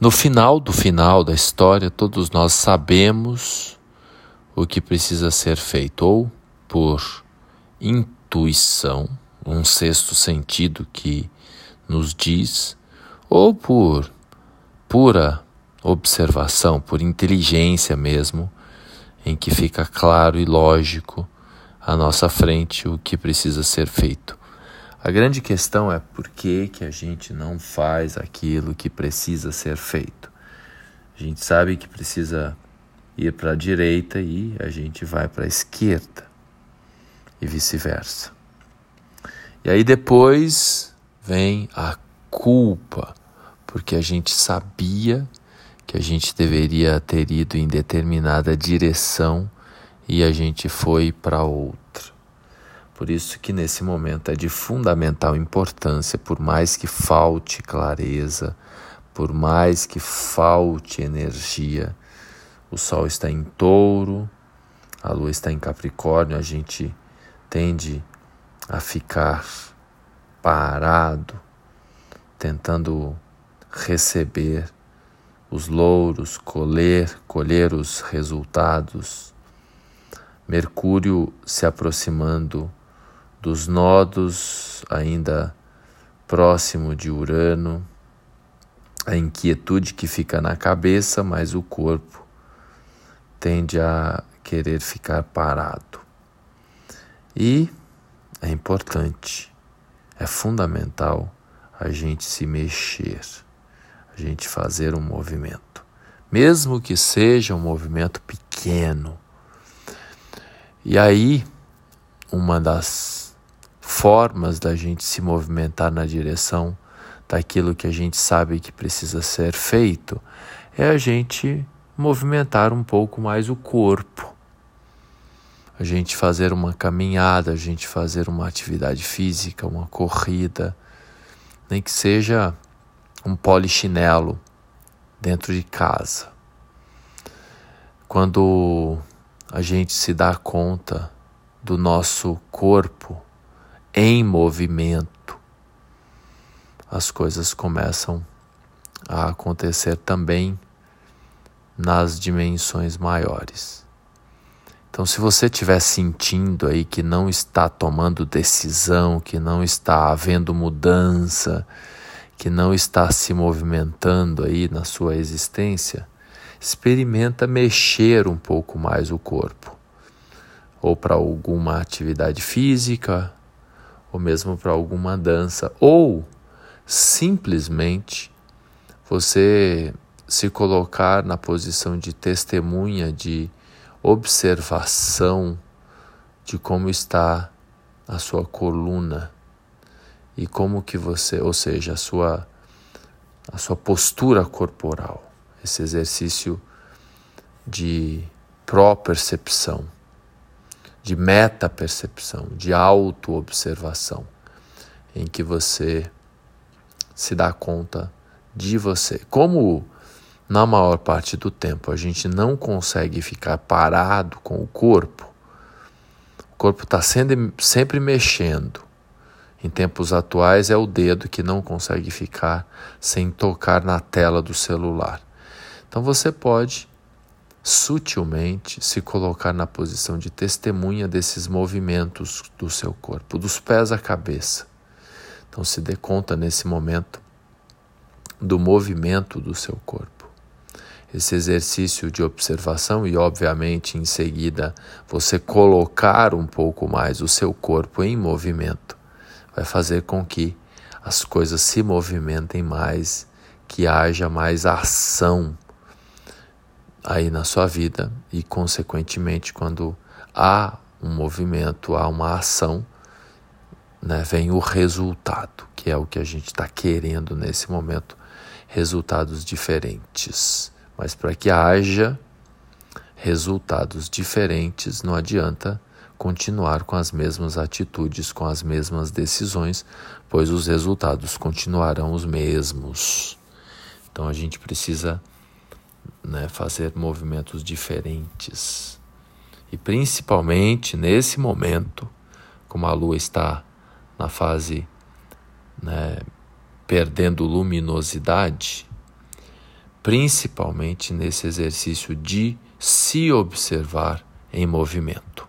No final do final da história, todos nós sabemos o que precisa ser feito, ou por intuição, um sexto sentido que nos diz, ou por pura observação, por inteligência mesmo, em que fica claro e lógico à nossa frente o que precisa ser feito. A grande questão é por que, que a gente não faz aquilo que precisa ser feito. A gente sabe que precisa ir para a direita e a gente vai para a esquerda e vice-versa. E aí depois vem a culpa, porque a gente sabia que a gente deveria ter ido em determinada direção e a gente foi para outra. Por isso que nesse momento é de fundamental importância, por mais que falte clareza, por mais que falte energia, o sol está em touro, a lua está em capricórnio, a gente tende a ficar parado, tentando receber os louros, colher, colher os resultados. Mercúrio se aproximando dos nodos ainda próximo de Urano, a inquietude que fica na cabeça, mas o corpo tende a querer ficar parado. E é importante, é fundamental a gente se mexer, a gente fazer um movimento, mesmo que seja um movimento pequeno. E aí, uma das formas da gente se movimentar na direção daquilo que a gente sabe que precisa ser feito é a gente movimentar um pouco mais o corpo. A gente fazer uma caminhada, a gente fazer uma atividade física, uma corrida, nem que seja um polichinelo dentro de casa. Quando a gente se dá conta do nosso corpo em movimento, as coisas começam a acontecer também nas dimensões maiores. Então, se você estiver sentindo aí que não está tomando decisão, que não está havendo mudança, que não está se movimentando aí na sua existência, experimenta mexer um pouco mais o corpo, ou para alguma atividade física, ou mesmo para alguma dança, ou simplesmente você se colocar na posição de testemunha, de observação de como está a sua coluna e como que você, ou seja, a sua a sua postura corporal, esse exercício de pró-percepção de meta-percepção, de auto-observação, em que você se dá conta de você. Como na maior parte do tempo a gente não consegue ficar parado com o corpo, o corpo está sempre mexendo. Em tempos atuais é o dedo que não consegue ficar sem tocar na tela do celular. Então você pode sutilmente se colocar na posição de testemunha desses movimentos do seu corpo, dos pés à cabeça. Então se dê conta nesse momento do movimento do seu corpo. Esse exercício de observação e, obviamente, em seguida, você colocar um pouco mais o seu corpo em movimento vai fazer com que as coisas se movimentem mais, que haja mais ação aí na sua vida e, consequentemente, quando há um movimento, há uma ação, né, vem o resultado, que é o que a gente está querendo nesse momento, resultados diferentes. Mas para que haja resultados diferentes, não adianta continuar com as mesmas atitudes, com as mesmas decisões, pois os resultados continuarão os mesmos. Então a gente precisa né, fazer movimentos diferentes. E principalmente nesse momento, como a lua está na fase né, perdendo luminosidade, principalmente nesse exercício de se observar em movimento.